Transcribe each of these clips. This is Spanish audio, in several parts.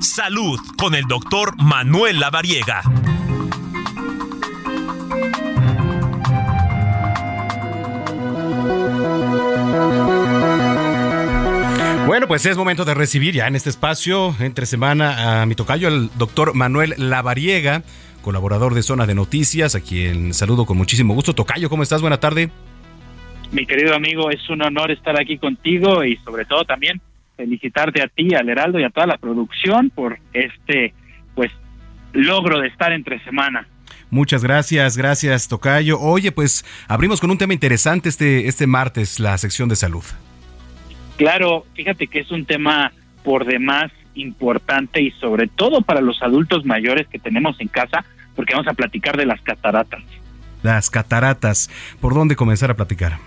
Salud con el doctor Manuel Lavariega. Bueno, pues es momento de recibir ya en este espacio, entre semana, a mi tocayo, el doctor Manuel Lavariega, colaborador de Zona de Noticias, a quien saludo con muchísimo gusto. Tocayo, ¿cómo estás? Buena tarde. Mi querido amigo, es un honor estar aquí contigo y sobre todo también felicitarte a ti, al Heraldo y a toda la producción por este, pues, logro de estar entre semana. Muchas gracias, gracias Tocayo. Oye, pues abrimos con un tema interesante este, este martes, la sección de salud. Claro, fíjate que es un tema por demás importante y sobre todo para los adultos mayores que tenemos en casa, porque vamos a platicar de las cataratas. Las cataratas, ¿por dónde comenzar a platicar?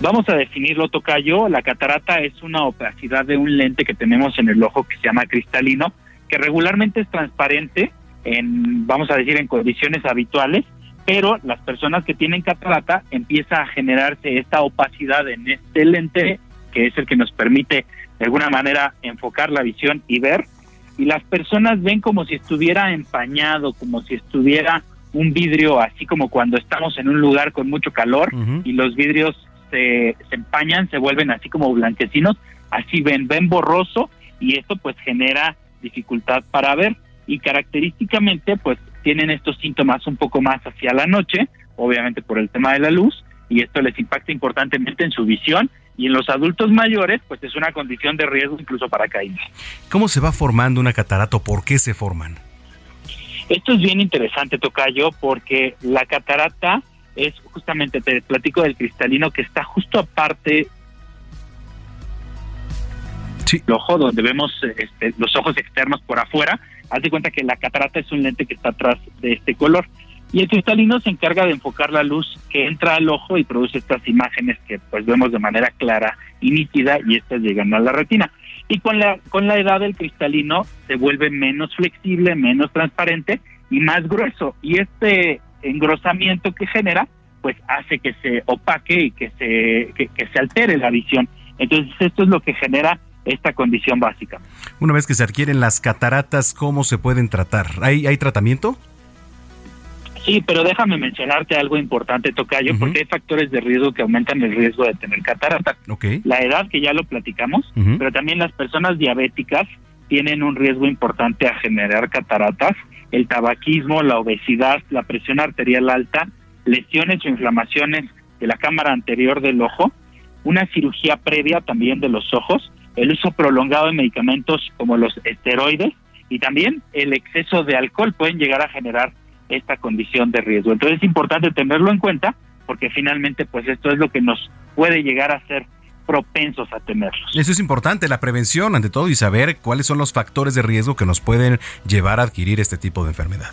Vamos a definirlo, Tocayo. La catarata es una opacidad de un lente que tenemos en el ojo que se llama cristalino, que regularmente es transparente, en, vamos a decir, en condiciones habituales, pero las personas que tienen catarata empieza a generarse esta opacidad en este lente, que es el que nos permite de alguna manera enfocar la visión y ver, y las personas ven como si estuviera empañado, como si estuviera un vidrio, así como cuando estamos en un lugar con mucho calor y los vidrios se, empañan, se vuelven así como blanquecinos, así ven, ven borroso y esto pues genera dificultad para ver y característicamente pues tienen estos síntomas un poco más hacia la noche, obviamente por el tema de la luz y esto les impacta importantemente en su visión y en los adultos mayores pues es una condición de riesgo incluso para caída. ¿Cómo se va formando una catarata por qué se forman? Esto es bien interesante, Tocayo, porque la catarata es justamente, te platico del cristalino que está justo aparte sí. del ojo, donde vemos este, los ojos externos por afuera. Haz de cuenta que la catarata es un lente que está atrás de este color. Y el cristalino se encarga de enfocar la luz que entra al ojo y produce estas imágenes que pues vemos de manera clara y nítida y estas llegan a la retina. Y con la, con la edad el cristalino se vuelve menos flexible, menos transparente y más grueso. Y este engrosamiento que genera, pues hace que se opaque y que se, que, se altere la visión. Entonces esto es lo que genera esta condición básica. Una vez que se adquieren las cataratas, ¿cómo se pueden tratar? ¿Hay, hay tratamiento? Sí, pero déjame mencionarte algo importante, Tocayo, porque hay factores de riesgo que aumentan el riesgo de tener cataratas. Okay. La edad, que ya lo platicamos, pero también las personas diabéticas tienen un riesgo importante a generar cataratas el tabaquismo, la obesidad, la presión arterial alta, lesiones o inflamaciones de la cámara anterior del ojo, una cirugía previa también de los ojos, el uso prolongado de medicamentos como los esteroides y también el exceso de alcohol pueden llegar a generar esta condición de riesgo. Entonces es importante tenerlo en cuenta porque finalmente pues esto es lo que nos puede llegar a hacer propensos a tenerlos. Eso es importante, la prevención ante todo y saber cuáles son los factores de riesgo que nos pueden llevar a adquirir este tipo de enfermedad.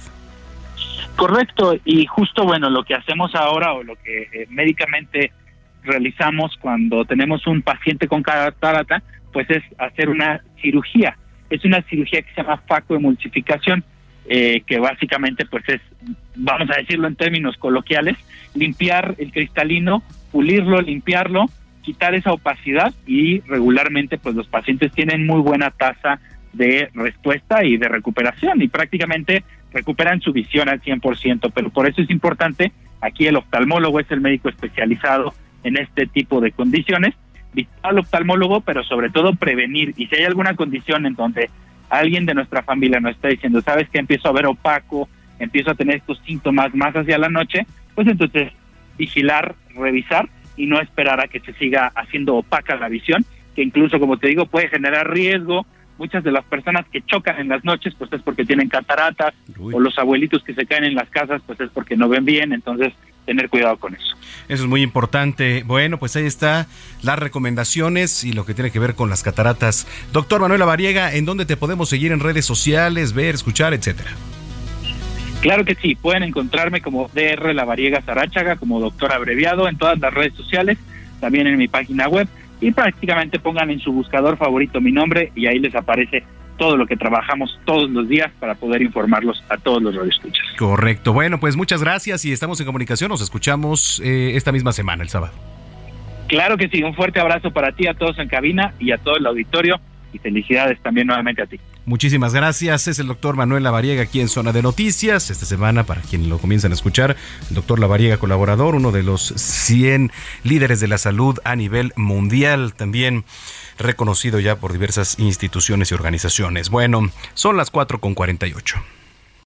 Correcto, y justo bueno, lo que hacemos ahora o lo que eh, médicamente realizamos cuando tenemos un paciente con catarata, pues es hacer una cirugía. Es una cirugía que se llama facoemulsificación, eh, que básicamente pues es, vamos a decirlo en términos coloquiales, limpiar el cristalino, pulirlo, limpiarlo quitar esa opacidad y regularmente pues los pacientes tienen muy buena tasa de respuesta y de recuperación y prácticamente recuperan su visión al 100%, pero por eso es importante, aquí el oftalmólogo es el médico especializado en este tipo de condiciones, visitar al oftalmólogo, pero sobre todo prevenir y si hay alguna condición en donde alguien de nuestra familia nos está diciendo, sabes que empiezo a ver opaco, empiezo a tener estos síntomas más hacia la noche, pues entonces vigilar, revisar y no esperar a que se siga haciendo opaca la visión, que incluso, como te digo, puede generar riesgo. Muchas de las personas que chocan en las noches, pues es porque tienen cataratas, o los abuelitos que se caen en las casas, pues es porque no ven bien, entonces tener cuidado con eso. Eso es muy importante. Bueno, pues ahí está las recomendaciones y lo que tiene que ver con las cataratas. Doctor Manuela Variega, ¿en dónde te podemos seguir en redes sociales, ver, escuchar, etcétera? Claro que sí, pueden encontrarme como DR La Variega Sarachaga, como doctor abreviado en todas las redes sociales, también en mi página web y prácticamente pongan en su buscador favorito mi nombre y ahí les aparece todo lo que trabajamos todos los días para poder informarlos a todos los radioescuchas. Correcto. Bueno, pues muchas gracias y estamos en comunicación. Nos escuchamos eh, esta misma semana, el sábado. Claro que sí. Un fuerte abrazo para ti, a todos en cabina y a todo el auditorio y felicidades también nuevamente a ti. Muchísimas gracias. Es el doctor Manuel Lavariega aquí en Zona de Noticias. Esta semana, para quien lo comienzan a escuchar, el doctor Lavariega, colaborador, uno de los 100 líderes de la salud a nivel mundial, también reconocido ya por diversas instituciones y organizaciones. Bueno, son las 4 con 48.